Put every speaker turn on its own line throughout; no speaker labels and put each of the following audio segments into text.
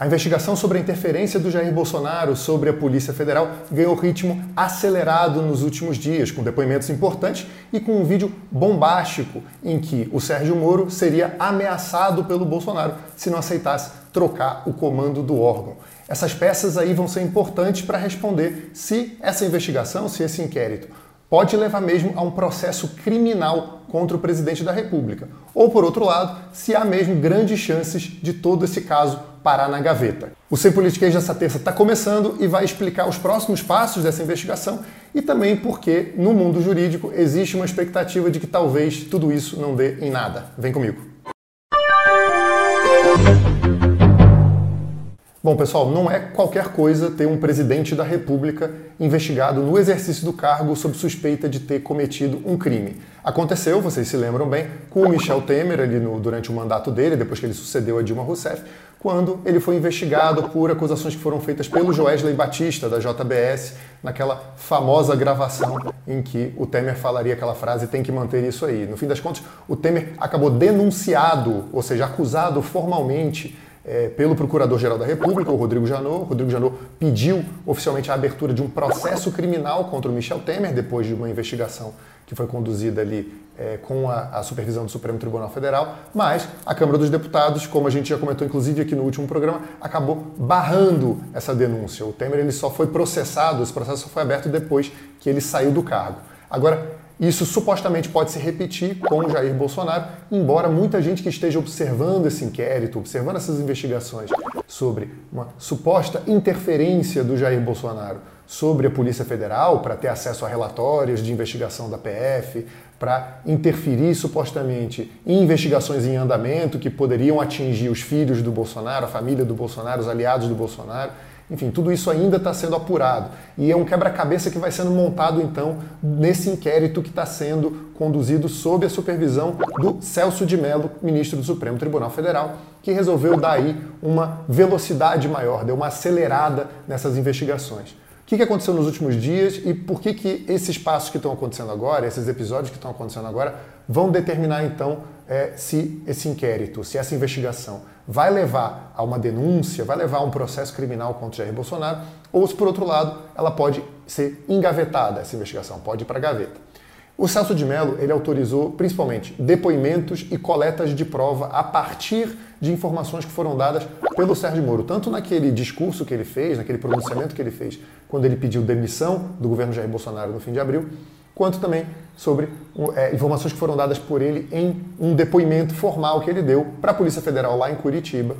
A investigação sobre a interferência do Jair Bolsonaro sobre a Polícia Federal ganhou ritmo acelerado nos últimos dias, com depoimentos importantes e com um vídeo bombástico em que o Sérgio Moro seria ameaçado pelo Bolsonaro se não aceitasse trocar o comando do órgão. Essas peças aí vão ser importantes para responder se essa investigação, se esse inquérito pode levar mesmo a um processo criminal contra o presidente da República. Ou, por outro lado, se há mesmo grandes chances de todo esse caso parar na gaveta. O Sem Politiquês dessa terça está começando e vai explicar os próximos passos dessa investigação e também porque, no mundo jurídico, existe uma expectativa de que talvez tudo isso não dê em nada. Vem comigo. Bom, pessoal, não é qualquer coisa ter um presidente da República investigado no exercício do cargo sob suspeita de ter cometido um crime. Aconteceu, vocês se lembram bem, com o Michel Temer ali no, durante o mandato dele, depois que ele sucedeu a Dilma Rousseff, quando ele foi investigado por acusações que foram feitas pelo Joesley Batista, da JBS, naquela famosa gravação em que o Temer falaria aquela frase tem que manter isso aí. No fim das contas, o Temer acabou denunciado, ou seja, acusado formalmente é, pelo Procurador-Geral da República, o Rodrigo Janot. O Rodrigo Janot pediu oficialmente a abertura de um processo criminal contra o Michel Temer, depois de uma investigação que foi conduzida ali é, com a, a, supervisão do Supremo Tribunal Federal, mas a Câmara dos Deputados, como a gente já comentou inclusive aqui no último programa, acabou barrando essa denúncia. O Temer ele só foi processado, esse processo só foi aberto depois que ele saiu do cargo. Agora, isso supostamente pode se repetir com Jair Bolsonaro, embora muita gente que esteja observando esse inquérito, observando essas investigações sobre uma suposta interferência do Jair Bolsonaro sobre a Polícia Federal para ter acesso a relatórios de investigação da PF, para interferir supostamente em investigações em andamento que poderiam atingir os filhos do Bolsonaro, a família do Bolsonaro, os aliados do Bolsonaro. Enfim, tudo isso ainda está sendo apurado. E é um quebra-cabeça que vai sendo montado, então, nesse inquérito que está sendo conduzido sob a supervisão do Celso de Mello, ministro do Supremo Tribunal Federal, que resolveu dar aí uma velocidade maior, deu uma acelerada nessas investigações. O que aconteceu nos últimos dias e por que, que esses passos que estão acontecendo agora, esses episódios que estão acontecendo agora, vão determinar, então, é, se esse inquérito, se essa investigação vai levar a uma denúncia, vai levar a um processo criminal contra Jair Bolsonaro, ou se por outro lado ela pode ser engavetada, essa investigação, pode ir para a gaveta. O Celso de Mello ele autorizou principalmente depoimentos e coletas de prova a partir de informações que foram dadas pelo Sérgio Moro, tanto naquele discurso que ele fez, naquele pronunciamento que ele fez quando ele pediu demissão do governo Jair Bolsonaro no fim de abril, quanto também sobre é, informações que foram dadas por ele em um depoimento formal que ele deu para a Polícia Federal lá em Curitiba,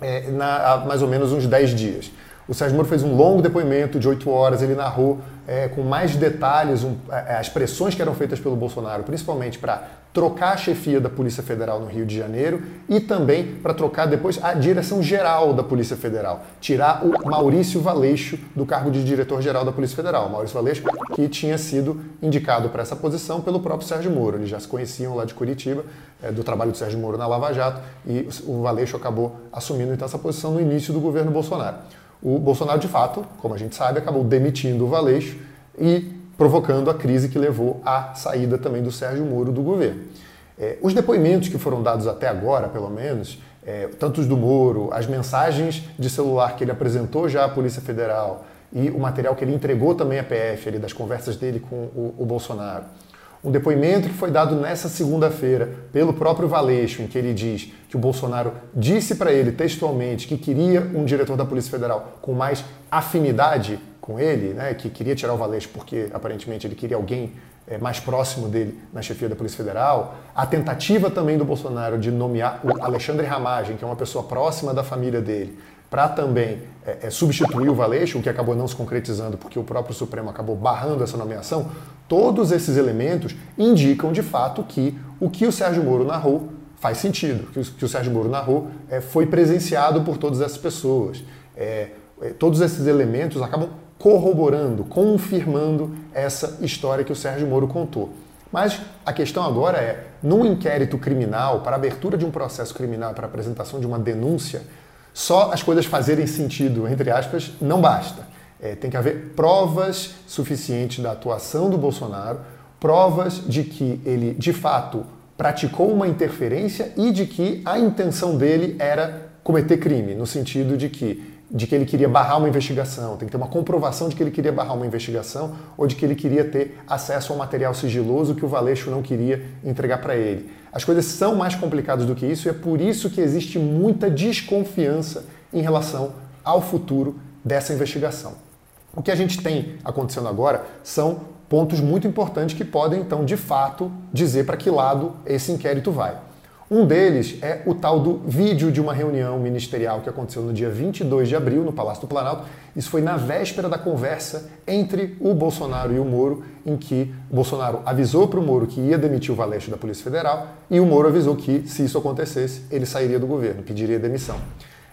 é, na, há mais ou menos uns 10 dias. O Sérgio Moro fez um longo depoimento de 8 horas, ele narrou é, com mais detalhes um, é, as pressões que eram feitas pelo Bolsonaro, principalmente para trocar a chefia da Polícia Federal no Rio de Janeiro e também para trocar depois a direção geral da Polícia Federal, tirar o Maurício Valeixo do cargo de diretor-geral da Polícia Federal. Maurício Valeixo que tinha sido indicado para essa posição pelo próprio Sérgio Moro. Eles já se conheciam lá de Curitiba, é, do trabalho do Sérgio Moro na Lava Jato e o Valeixo acabou assumindo então essa posição no início do governo Bolsonaro. O Bolsonaro, de fato, como a gente sabe, acabou demitindo o Valeixo e provocando a crise que levou à saída também do Sérgio Moro do governo. É, os depoimentos que foram dados até agora, pelo menos, é, tanto os do Moro, as mensagens de celular que ele apresentou já à Polícia Federal e o material que ele entregou também à PF, ali, das conversas dele com o, o Bolsonaro. Um depoimento que foi dado nessa segunda-feira pelo próprio Valeixo, em que ele diz que o Bolsonaro disse para ele textualmente que queria um diretor da Polícia Federal com mais afinidade com ele, né, que queria tirar o Valeixo porque aparentemente ele queria alguém é, mais próximo dele na chefia da Polícia Federal. A tentativa também do Bolsonaro de nomear o Alexandre Ramagem, que é uma pessoa próxima da família dele, para também é, é, substituir o Valeixo, o que acabou não se concretizando porque o próprio Supremo acabou barrando essa nomeação. Todos esses elementos indicam de fato que o que o Sérgio Moro narrou faz sentido, que o, que o Sérgio Moro narrou é, foi presenciado por todas essas pessoas. É, é, todos esses elementos acabam corroborando, confirmando essa história que o Sérgio Moro contou. Mas a questão agora é, num inquérito criminal, para abertura de um processo criminal, para apresentação de uma denúncia, só as coisas fazerem sentido, entre aspas, não basta. É, tem que haver provas suficientes da atuação do Bolsonaro, provas de que ele, de fato, praticou uma interferência e de que a intenção dele era cometer crime, no sentido de que de que ele queria barrar uma investigação, tem que ter uma comprovação de que ele queria barrar uma investigação ou de que ele queria ter acesso ao material sigiloso que o Valeixo não queria entregar para ele. As coisas são mais complicadas do que isso e é por isso que existe muita desconfiança em relação ao futuro dessa investigação. O que a gente tem acontecendo agora são pontos muito importantes que podem, então, de fato, dizer para que lado esse inquérito vai. Um deles é o tal do vídeo de uma reunião ministerial que aconteceu no dia 22 de abril no Palácio do Planalto. Isso foi na véspera da conversa entre o Bolsonaro e o Moro, em que o Bolsonaro avisou para o Moro que ia demitir o Valeixo da Polícia Federal e o Moro avisou que, se isso acontecesse, ele sairia do governo, pediria demissão.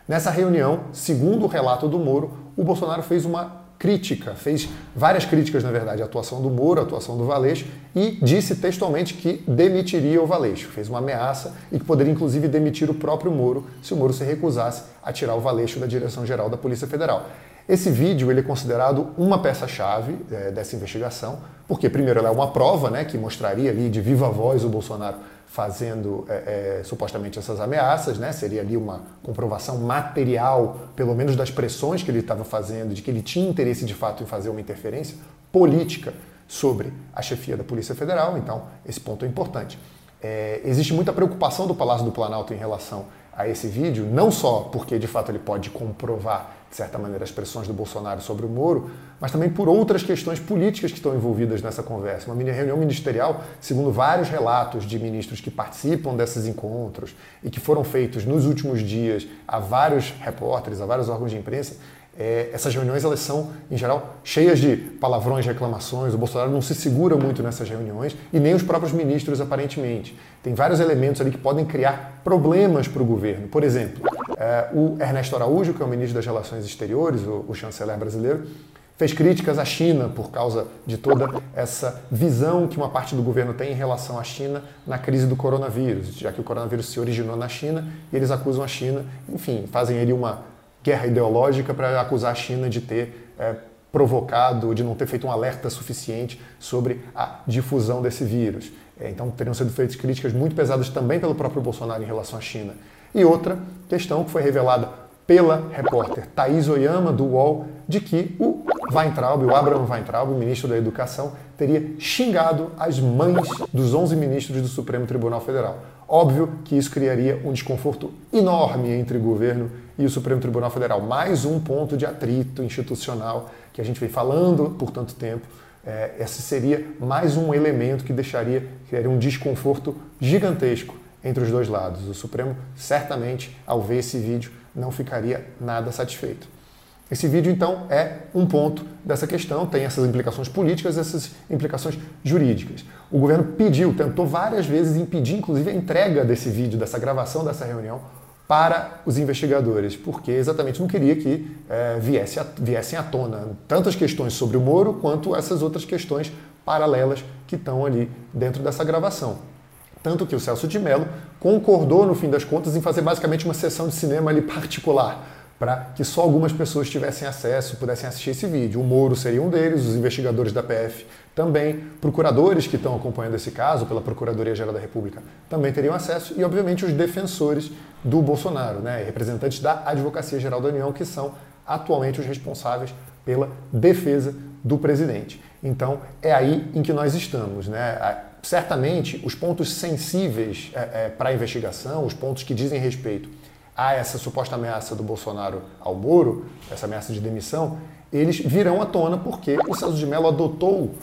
Nessa reunião, segundo o relato do Moro, o Bolsonaro fez uma crítica, fez várias críticas, na verdade, à atuação do Moro, à atuação do Valeixo, e disse textualmente que demitiria o Valeixo. Fez uma ameaça e que poderia, inclusive, demitir o próprio Moro se o Moro se recusasse a tirar o Valeixo da direção-geral da Polícia Federal. Esse vídeo ele é considerado uma peça-chave é, dessa investigação, porque, primeiro, ela é uma prova né, que mostraria ali de viva voz o Bolsonaro fazendo é, é, supostamente essas ameaças, né? Seria ali uma comprovação material, pelo menos das pressões que ele estava fazendo, de que ele tinha interesse de fato em fazer uma interferência política sobre a chefia da Polícia Federal. Então, esse ponto é importante. É, existe muita preocupação do Palácio do Planalto em relação a esse vídeo, não só porque de fato ele pode comprovar de certa maneira, as pressões do Bolsonaro sobre o Moro, mas também por outras questões políticas que estão envolvidas nessa conversa. Uma reunião ministerial, segundo vários relatos de ministros que participam desses encontros e que foram feitos nos últimos dias a vários repórteres, a vários órgãos de imprensa, é, essas reuniões elas são, em geral, cheias de palavrões, reclamações. O Bolsonaro não se segura muito nessas reuniões e nem os próprios ministros, aparentemente. Tem vários elementos ali que podem criar problemas para o governo. Por exemplo, é, o Ernesto Araújo, que é o ministro das Relações Exteriores, o, o chanceler brasileiro, fez críticas à China por causa de toda essa visão que uma parte do governo tem em relação à China na crise do coronavírus, já que o coronavírus se originou na China e eles acusam a China, enfim, fazem ali uma guerra ideológica para acusar a China de ter é, provocado, de não ter feito um alerta suficiente sobre a difusão desse vírus. É, então teriam sido feitas críticas muito pesadas também pelo próprio Bolsonaro em relação à China. E outra questão que foi revelada pela repórter Thaís Oyama, do UOL, de que o Weintraub, o Abraham Weintraub, o ministro da Educação, teria xingado as mães dos 11 ministros do Supremo Tribunal Federal. Óbvio que isso criaria um desconforto enorme entre o governo e o Supremo Tribunal Federal. Mais um ponto de atrito institucional que a gente vem falando por tanto tempo. É, esse seria mais um elemento que deixaria criaria um desconforto gigantesco entre os dois lados. O Supremo certamente, ao ver esse vídeo, não ficaria nada satisfeito. Esse vídeo, então, é um ponto dessa questão, tem essas implicações políticas, essas implicações jurídicas. O governo pediu, tentou várias vezes impedir, inclusive, a entrega desse vídeo, dessa gravação dessa reunião, para os investigadores, porque exatamente não queria que é, viesse a, viessem à tona tantas questões sobre o Moro quanto essas outras questões paralelas que estão ali dentro dessa gravação. Tanto que o Celso de Mello concordou, no fim das contas, em fazer basicamente uma sessão de cinema ali particular para que só algumas pessoas tivessem acesso, pudessem assistir esse vídeo. O Moro seria um deles, os investigadores da PF também, procuradores que estão acompanhando esse caso pela Procuradoria-Geral da República também teriam acesso e, obviamente, os defensores do Bolsonaro, né, representantes da Advocacia Geral da União, que são atualmente os responsáveis pela defesa do presidente. Então, é aí em que nós estamos. Né? Certamente, os pontos sensíveis é, é, para a investigação, os pontos que dizem respeito a essa suposta ameaça do Bolsonaro ao Moro, essa ameaça de demissão, eles virão à tona porque o Celso de Mello adotou uh,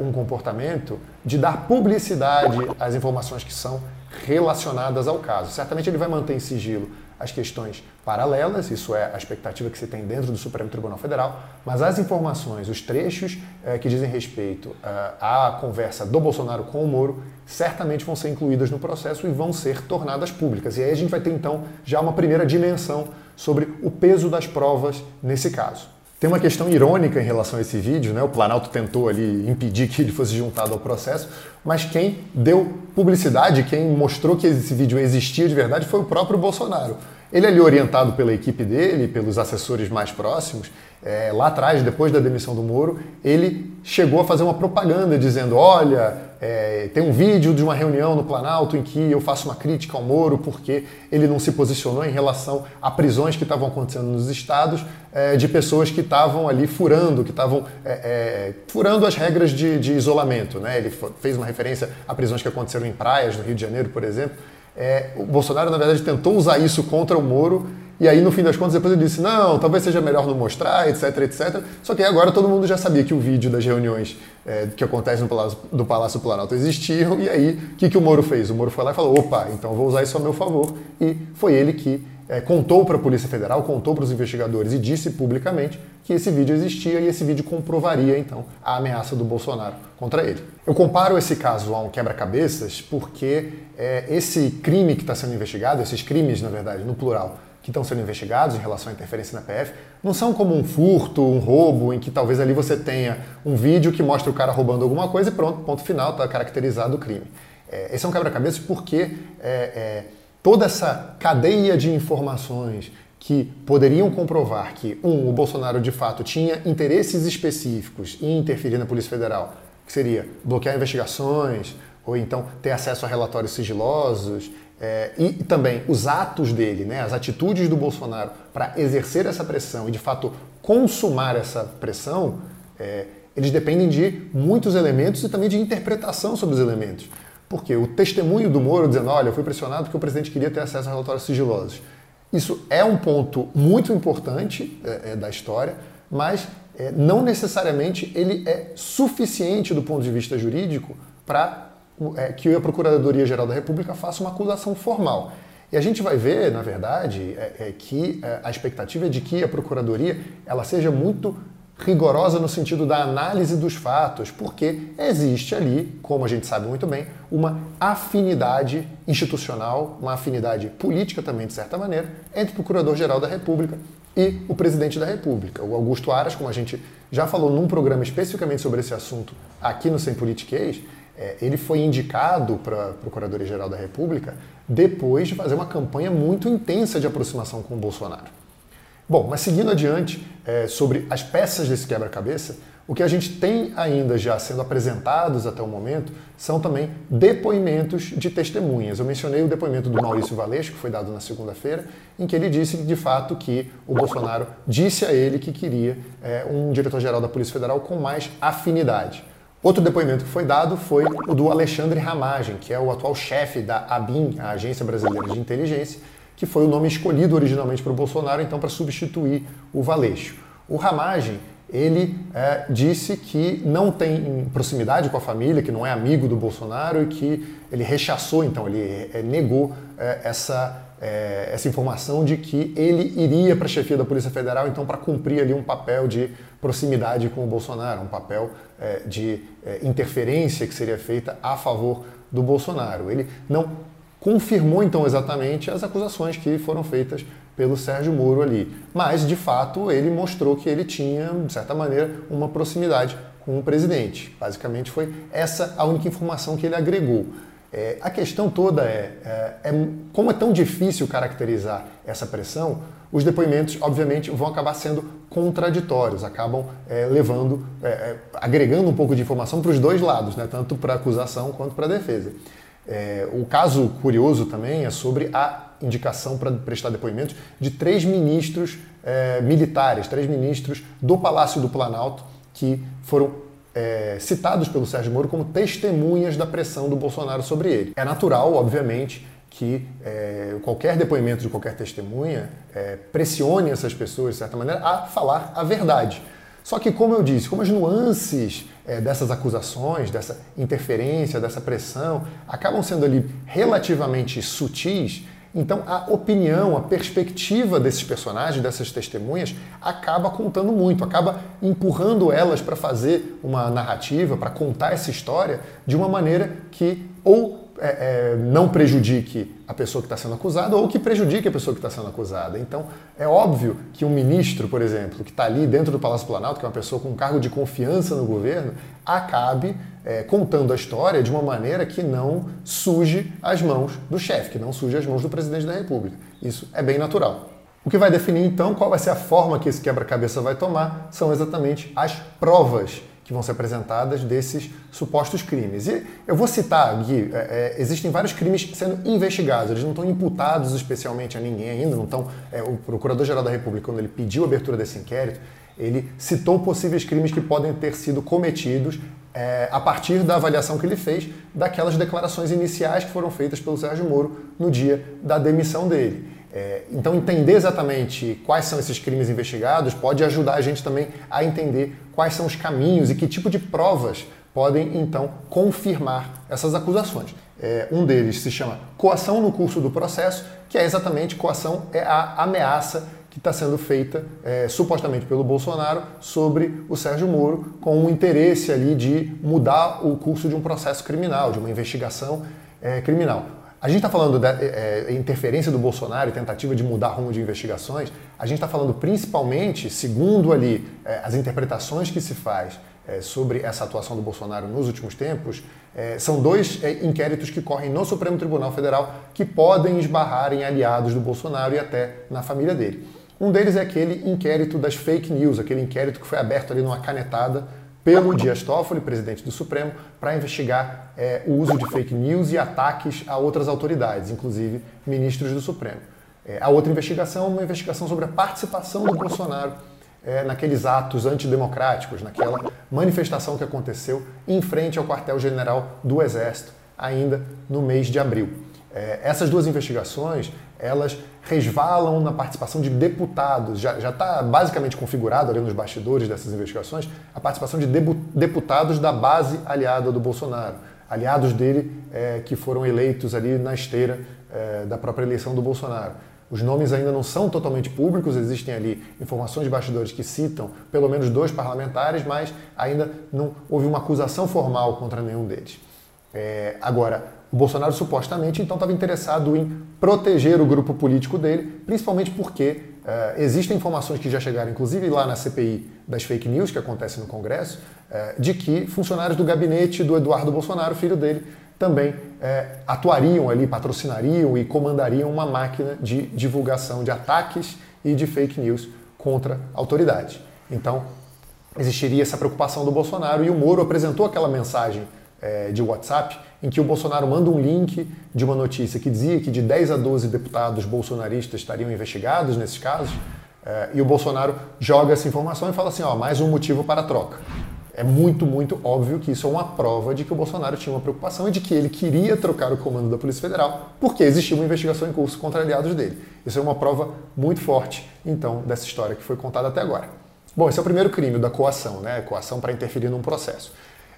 um comportamento de dar publicidade às informações que são relacionadas ao caso. Certamente ele vai manter em sigilo as questões paralelas, isso é a expectativa que se tem dentro do Supremo Tribunal Federal, mas as informações, os trechos eh, que dizem respeito eh, à conversa do Bolsonaro com o Moro, certamente vão ser incluídas no processo e vão ser tornadas públicas. E aí a gente vai ter então já uma primeira dimensão sobre o peso das provas nesse caso. Tem uma questão irônica em relação a esse vídeo, né? O Planalto tentou ali impedir que ele fosse juntado ao processo, mas quem deu publicidade, quem mostrou que esse vídeo existia de verdade foi o próprio Bolsonaro. Ele ali orientado pela equipe dele, pelos assessores mais próximos, é, lá atrás, depois da demissão do Moro, ele chegou a fazer uma propaganda dizendo: olha, é, tem um vídeo de uma reunião no Planalto em que eu faço uma crítica ao Moro porque ele não se posicionou em relação a prisões que estavam acontecendo nos estados é, de pessoas que estavam ali furando, que estavam é, é, furando as regras de, de isolamento. Né? Ele fez uma referência a prisões que aconteceram em praias, no Rio de Janeiro, por exemplo. É, o Bolsonaro, na verdade, tentou usar isso contra o Moro e aí, no fim das contas, depois ele disse: não, talvez seja melhor não mostrar, etc, etc. Só que agora todo mundo já sabia que o vídeo das reuniões é, que acontecem no Palácio, do Palácio Planalto existiam. E aí, o que, que o Moro fez? O Moro foi lá e falou: opa, então vou usar isso a meu favor. E foi ele que é, contou para a Polícia Federal, contou para os investigadores e disse publicamente que esse vídeo existia e esse vídeo comprovaria, então, a ameaça do Bolsonaro contra ele. Eu comparo esse caso a um quebra-cabeças porque é, esse crime que está sendo investigado, esses crimes, na verdade, no plural, que estão sendo investigados em relação à interferência na PF não são como um furto, um roubo, em que talvez ali você tenha um vídeo que mostra o cara roubando alguma coisa e pronto, ponto final, está caracterizado o crime. É, esse é um quebra-cabeça porque é, é, toda essa cadeia de informações que poderiam comprovar que, um, o Bolsonaro de fato tinha interesses específicos em interferir na Polícia Federal, que seria bloquear investigações, ou então ter acesso a relatórios sigilosos, é, e também os atos dele, né, as atitudes do Bolsonaro para exercer essa pressão e de fato consumar essa pressão, é, eles dependem de muitos elementos e também de interpretação sobre os elementos. Porque o testemunho do Moro dizendo, olha, eu fui pressionado porque o presidente queria ter acesso a relatórios sigilosos. Isso é um ponto muito importante é, é da história, mas é, não necessariamente ele é suficiente do ponto de vista jurídico para é, que a Procuradoria-Geral da República faça uma acusação formal. E a gente vai ver, na verdade, é, é que é, a expectativa é de que a Procuradoria ela seja muito rigorosa no sentido da análise dos fatos, porque existe ali, como a gente sabe muito bem, uma afinidade institucional, uma afinidade política também, de certa maneira, entre o Procurador-Geral da República e o Presidente da República. O Augusto Aras, como a gente já falou num programa especificamente sobre esse assunto aqui no Sem Politiquês, é, ele foi indicado para a Procuradoria-Geral da República depois de fazer uma campanha muito intensa de aproximação com o Bolsonaro. Bom, mas seguindo adiante é, sobre as peças desse quebra-cabeça, o que a gente tem ainda já sendo apresentados até o momento são também depoimentos de testemunhas. Eu mencionei o depoimento do Maurício Valeixo, que foi dado na segunda-feira, em que ele disse de fato que o Bolsonaro disse a ele que queria é, um diretor-geral da Polícia Federal com mais afinidade. Outro depoimento que foi dado foi o do Alexandre Ramagem, que é o atual chefe da ABIN, a Agência Brasileira de Inteligência, que foi o nome escolhido originalmente para o Bolsonaro, então para substituir o Valeixo. O Ramagem, ele é, disse que não tem proximidade com a família, que não é amigo do Bolsonaro e que ele rechaçou, então ele é, negou é, essa é, essa informação de que ele iria para a chefia da Polícia Federal, então, para cumprir ali um papel de proximidade com o Bolsonaro, um papel é, de é, interferência que seria feita a favor do Bolsonaro. Ele não confirmou, então, exatamente as acusações que foram feitas pelo Sérgio Moro ali, mas, de fato, ele mostrou que ele tinha, de certa maneira, uma proximidade com o presidente. Basicamente, foi essa a única informação que ele agregou. É, a questão toda é, é, é, como é tão difícil caracterizar essa pressão, os depoimentos, obviamente, vão acabar sendo contraditórios, acabam é, levando, é, é, agregando um pouco de informação para os dois lados, né, tanto para a acusação quanto para a defesa. É, o caso curioso também é sobre a indicação para prestar depoimentos de três ministros militares, três ministros do Palácio do Planalto, que foram é, citados pelo Sérgio Moro como testemunhas da pressão do Bolsonaro sobre ele. É natural, obviamente, que é, qualquer depoimento de qualquer testemunha é, pressione essas pessoas, de certa maneira, a falar a verdade. Só que, como eu disse, como as nuances é, dessas acusações, dessa interferência, dessa pressão, acabam sendo ali relativamente sutis, então a opinião, a perspectiva desses personagens, dessas testemunhas, acaba contando muito, acaba empurrando elas para fazer uma narrativa, para contar essa história de uma maneira que ou é, é, não prejudique a pessoa que está sendo acusada ou que prejudique a pessoa que está sendo acusada. Então, é óbvio que um ministro, por exemplo, que está ali dentro do Palácio Planalto, que é uma pessoa com um cargo de confiança no governo, acabe é, contando a história de uma maneira que não suje as mãos do chefe, que não suje as mãos do presidente da República. Isso é bem natural. O que vai definir então qual vai ser a forma que esse quebra-cabeça vai tomar são exatamente as provas que vão ser apresentadas desses supostos crimes. E eu vou citar aqui, é, é, existem vários crimes sendo investigados, eles não estão imputados especialmente a ninguém ainda, não estão. É, o Procurador-Geral da República, quando ele pediu a abertura desse inquérito, ele citou possíveis crimes que podem ter sido cometidos é, a partir da avaliação que ele fez daquelas declarações iniciais que foram feitas pelo Sérgio Moro no dia da demissão dele. É, então, entender exatamente quais são esses crimes investigados pode ajudar a gente também a entender quais são os caminhos e que tipo de provas podem, então, confirmar essas acusações. É, um deles se chama coação no curso do processo, que é exatamente coação é a ameaça que está sendo feita é, supostamente pelo Bolsonaro sobre o Sérgio Moro, com o interesse ali de mudar o curso de um processo criminal, de uma investigação é, criminal. A gente está falando da é, é, interferência do Bolsonaro e tentativa de mudar rumo de investigações. A gente está falando principalmente, segundo ali é, as interpretações que se faz é, sobre essa atuação do Bolsonaro nos últimos tempos, é, são dois é, inquéritos que correm no Supremo Tribunal Federal que podem esbarrar em aliados do Bolsonaro e até na família dele. Um deles é aquele inquérito das fake news, aquele inquérito que foi aberto ali numa canetada pelo Dias Toffoli, presidente do Supremo, para investigar é, o uso de fake news e ataques a outras autoridades, inclusive ministros do Supremo. É, a outra investigação é uma investigação sobre a participação do Bolsonaro é, naqueles atos antidemocráticos, naquela manifestação que aconteceu em frente ao quartel-general do Exército, ainda no mês de abril. É, essas duas investigações, elas resvalam na participação de deputados. Já está basicamente configurado ali nos bastidores dessas investigações a participação de deputados da base aliada do Bolsonaro, aliados dele é, que foram eleitos ali na esteira é, da própria eleição do Bolsonaro. Os nomes ainda não são totalmente públicos, existem ali informações de bastidores que citam pelo menos dois parlamentares, mas ainda não houve uma acusação formal contra nenhum deles. É, agora, o Bolsonaro supostamente então estava interessado em proteger o grupo político dele, principalmente porque uh, existem informações que já chegaram, inclusive lá na CPI das fake news que acontece no Congresso, uh, de que funcionários do gabinete do Eduardo Bolsonaro, filho dele, também uh, atuariam ali, patrocinariam e comandariam uma máquina de divulgação de ataques e de fake news contra autoridades. Então, existiria essa preocupação do Bolsonaro e o Moro apresentou aquela mensagem de WhatsApp em que o Bolsonaro manda um link de uma notícia que dizia que de 10 a 12 deputados bolsonaristas estariam investigados nesses casos, é, e o Bolsonaro joga essa informação e fala assim: ó, mais um motivo para a troca. É muito, muito óbvio que isso é uma prova de que o Bolsonaro tinha uma preocupação e de que ele queria trocar o comando da Polícia Federal porque existia uma investigação em curso contra aliados dele. Isso é uma prova muito forte, então, dessa história que foi contada até agora. Bom, esse é o primeiro crime da coação, né? Coação para interferir num processo.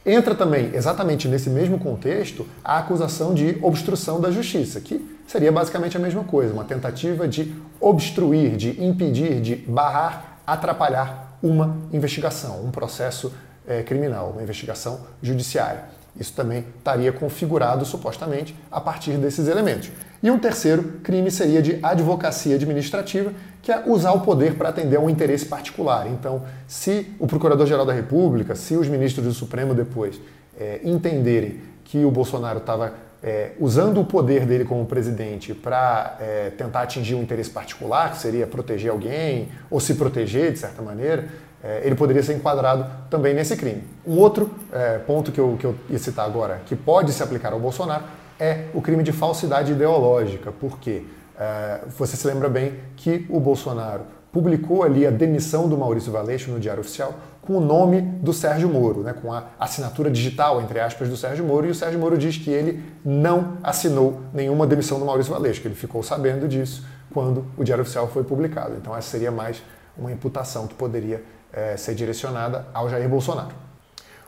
Entra também, exatamente nesse mesmo contexto, a acusação de obstrução da justiça, que seria basicamente a mesma coisa, uma tentativa de obstruir, de impedir, de barrar, atrapalhar uma investigação, um processo é, criminal, uma investigação judiciária. Isso também estaria configurado supostamente a partir desses elementos. E um terceiro crime seria de advocacia administrativa, que é usar o poder para atender a um interesse particular. Então, se o Procurador-Geral da República, se os ministros do Supremo depois é, entenderem que o Bolsonaro estava é, usando o poder dele como presidente para é, tentar atingir um interesse particular, que seria proteger alguém ou se proteger de certa maneira, é, ele poderia ser enquadrado também nesse crime. Um outro é, ponto que eu, que eu ia citar agora, que pode se aplicar ao Bolsonaro, é o crime de falsidade ideológica, porque é, você se lembra bem que o Bolsonaro publicou ali a demissão do Maurício Valeixo no Diário Oficial com o nome do Sérgio Moro, né, com a assinatura digital, entre aspas, do Sérgio Moro, e o Sérgio Moro diz que ele não assinou nenhuma demissão do Maurício Valeixo, que ele ficou sabendo disso quando o Diário Oficial foi publicado. Então essa seria mais uma imputação que poderia é, ser direcionada ao Jair Bolsonaro.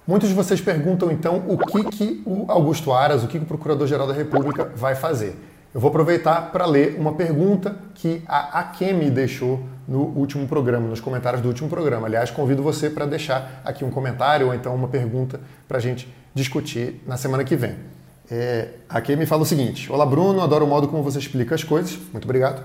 Muitos de vocês perguntam então o que, que o Augusto Aras, o que, que o Procurador-Geral da República vai fazer. Eu vou aproveitar para ler uma pergunta que a Akemi deixou no último programa, nos comentários do último programa. Aliás, convido você para deixar aqui um comentário ou então uma pergunta para a gente discutir na semana que vem. É, a Akemi fala o seguinte: Olá, Bruno, adoro o modo como você explica as coisas. Muito obrigado.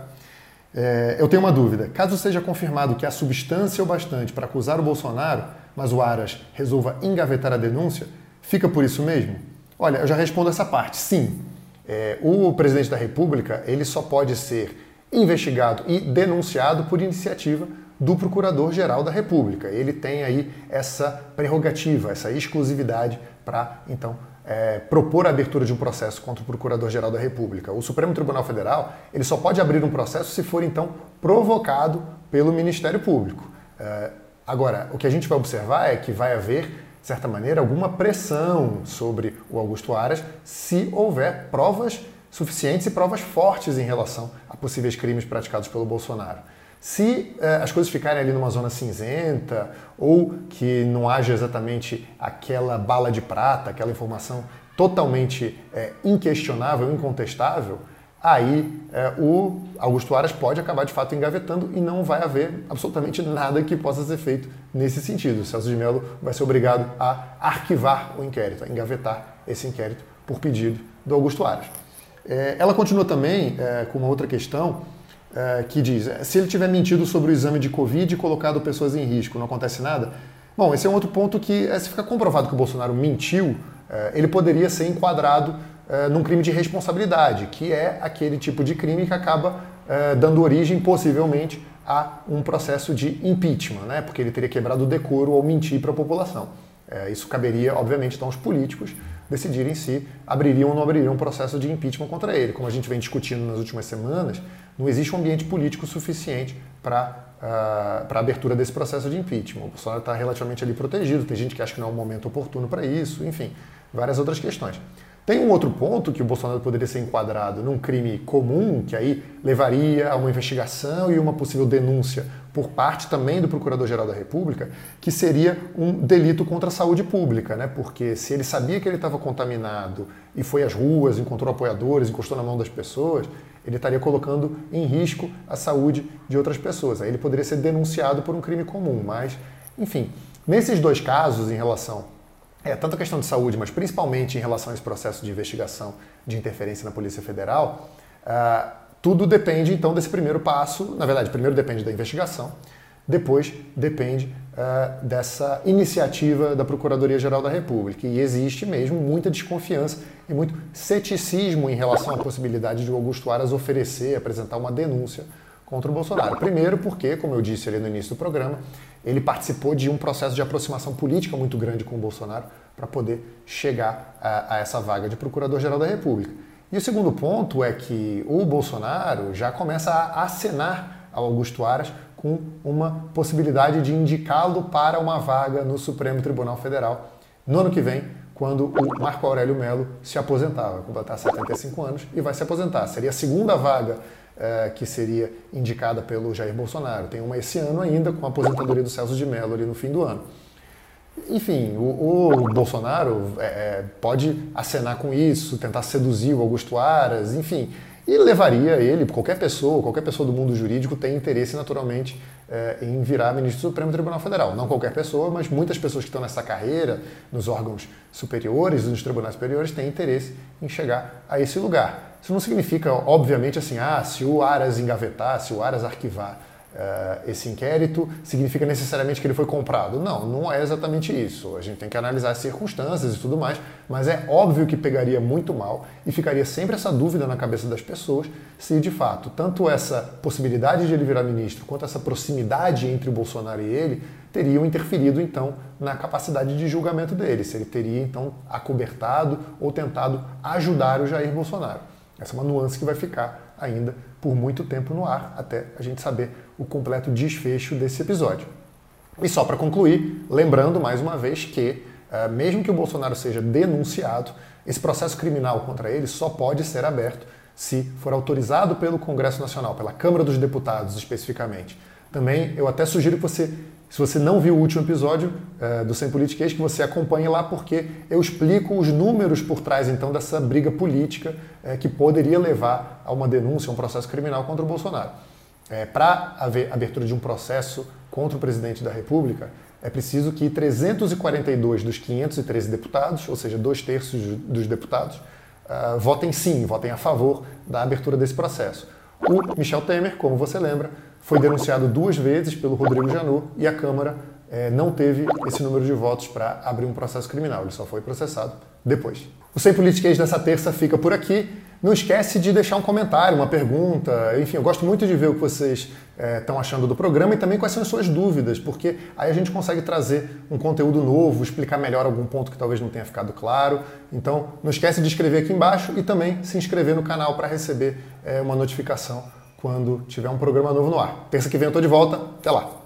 É, eu tenho uma dúvida. Caso seja confirmado que há substância o bastante para acusar o Bolsonaro, mas o Aras resolva engavetar a denúncia, fica por isso mesmo? Olha, eu já respondo essa parte. Sim. É, o presidente da República ele só pode ser investigado e denunciado por iniciativa do Procurador-Geral da República. Ele tem aí essa prerrogativa, essa exclusividade para, então, é, propor a abertura de um processo contra o Procurador-Geral da República. O Supremo Tribunal Federal ele só pode abrir um processo se for, então, provocado pelo Ministério Público. É, agora, o que a gente vai observar é que vai haver, de certa maneira, alguma pressão sobre o Augusto Aras se houver provas suficientes e provas fortes em relação a possíveis crimes praticados pelo Bolsonaro. Se eh, as coisas ficarem ali numa zona cinzenta ou que não haja exatamente aquela bala de prata, aquela informação totalmente eh, inquestionável, incontestável, aí eh, o Augusto Aras pode acabar de fato engavetando e não vai haver absolutamente nada que possa ser feito nesse sentido. O Celso de Mello vai ser obrigado a arquivar o inquérito, a engavetar esse inquérito por pedido do Augusto Aras. Ela continua também com uma outra questão é, que diz: se ele tiver mentido sobre o exame de Covid e colocado pessoas em risco, não acontece nada? Bom, esse é um outro ponto que, se ficar comprovado que o Bolsonaro mentiu, ele poderia ser enquadrado num crime de responsabilidade, que é aquele tipo de crime que acaba dando origem, possivelmente, a um processo de impeachment, né? porque ele teria quebrado o decoro ao mentir para a população. isso caberia, obviamente, então aos políticos decidirem se abririam ou não abririam um processo de impeachment contra ele. Como a gente vem discutindo nas últimas semanas, não existe um ambiente político suficiente para uh, ah, abertura desse processo de impeachment. O Bolsonaro está relativamente ali protegido, tem gente que acha que não é um momento oportuno para isso, enfim, várias outras questões. Tem um outro ponto que o Bolsonaro poderia ser enquadrado num crime comum, que aí levaria a uma investigação e uma possível denúncia por parte também do Procurador-Geral da República, que seria um delito contra a saúde pública, né? Porque se ele sabia que ele estava contaminado e foi às ruas, encontrou apoiadores, encostou na mão das pessoas, ele estaria colocando em risco a saúde de outras pessoas. Aí ele poderia ser denunciado por um crime comum, mas, enfim, nesses dois casos, em relação é, tanto a questão de saúde, mas principalmente em relação a esse processo de investigação de interferência na Polícia Federal, uh, tudo depende então desse primeiro passo. Na verdade, primeiro depende da investigação, depois depende uh, dessa iniciativa da Procuradoria-Geral da República. E existe mesmo muita desconfiança e muito ceticismo em relação à possibilidade de Augusto Aras oferecer, apresentar uma denúncia contra o Bolsonaro. Primeiro, porque, como eu disse ali no início do programa, ele participou de um processo de aproximação política muito grande com o Bolsonaro para poder chegar a, a essa vaga de Procurador-Geral da República. E o segundo ponto é que o Bolsonaro já começa a acenar ao Augusto Aras com uma possibilidade de indicá-lo para uma vaga no Supremo Tribunal Federal no ano que vem, quando o Marco Aurélio Melo se aposentar, vai completar 75 anos e vai se aposentar. Seria a segunda vaga é, que seria indicada pelo Jair Bolsonaro. Tem uma esse ano ainda, com a aposentadoria do Celso de Mello ali no fim do ano. Enfim, o, o Bolsonaro é, é, pode acenar com isso, tentar seduzir o Augusto Aras, enfim, e levaria ele, qualquer pessoa, qualquer pessoa do mundo jurídico tem interesse naturalmente é, em virar ministro do Supremo Tribunal Federal. Não qualquer pessoa, mas muitas pessoas que estão nessa carreira, nos órgãos superiores, nos tribunais superiores, têm interesse em chegar a esse lugar. Isso não significa, obviamente, assim, ah, se o Aras engavetar, se o Aras arquivar uh, esse inquérito, significa necessariamente que ele foi comprado. Não, não é exatamente isso. A gente tem que analisar as circunstâncias e tudo mais, mas é óbvio que pegaria muito mal e ficaria sempre essa dúvida na cabeça das pessoas se, de fato, tanto essa possibilidade de ele virar ministro quanto essa proximidade entre o Bolsonaro e ele teriam interferido então na capacidade de julgamento dele, se ele teria então acobertado ou tentado ajudar o Jair Bolsonaro. Essa é uma nuance que vai ficar ainda por muito tempo no ar, até a gente saber o completo desfecho desse episódio. E só para concluir, lembrando mais uma vez que, eh, mesmo que o Bolsonaro seja denunciado, esse processo criminal contra ele só pode ser aberto se for autorizado pelo Congresso Nacional, pela Câmara dos Deputados especificamente. Também eu até sugiro que você se você não viu o último episódio uh, do Sem Politiquês, que você acompanhe lá, porque eu explico os números por trás, então, dessa briga política uh, que poderia levar a uma denúncia, um processo criminal contra o Bolsonaro. É, Para haver abertura de um processo contra o presidente da República, é preciso que 342 dos 513 deputados, ou seja, dois terços dos deputados, uh, votem sim, votem a favor da abertura desse processo. O Michel Temer, como você lembra, foi denunciado duas vezes pelo Rodrigo Janot e a Câmara é, não teve esse número de votos para abrir um processo criminal, ele só foi processado depois. O Sem Politiquês dessa terça fica por aqui. Não esquece de deixar um comentário, uma pergunta. Enfim, eu gosto muito de ver o que vocês estão é, achando do programa e também quais são as suas dúvidas, porque aí a gente consegue trazer um conteúdo novo, explicar melhor algum ponto que talvez não tenha ficado claro. Então, não esquece de escrever aqui embaixo e também se inscrever no canal para receber é, uma notificação quando tiver um programa novo no ar. Terça que vem eu estou de volta. Até lá!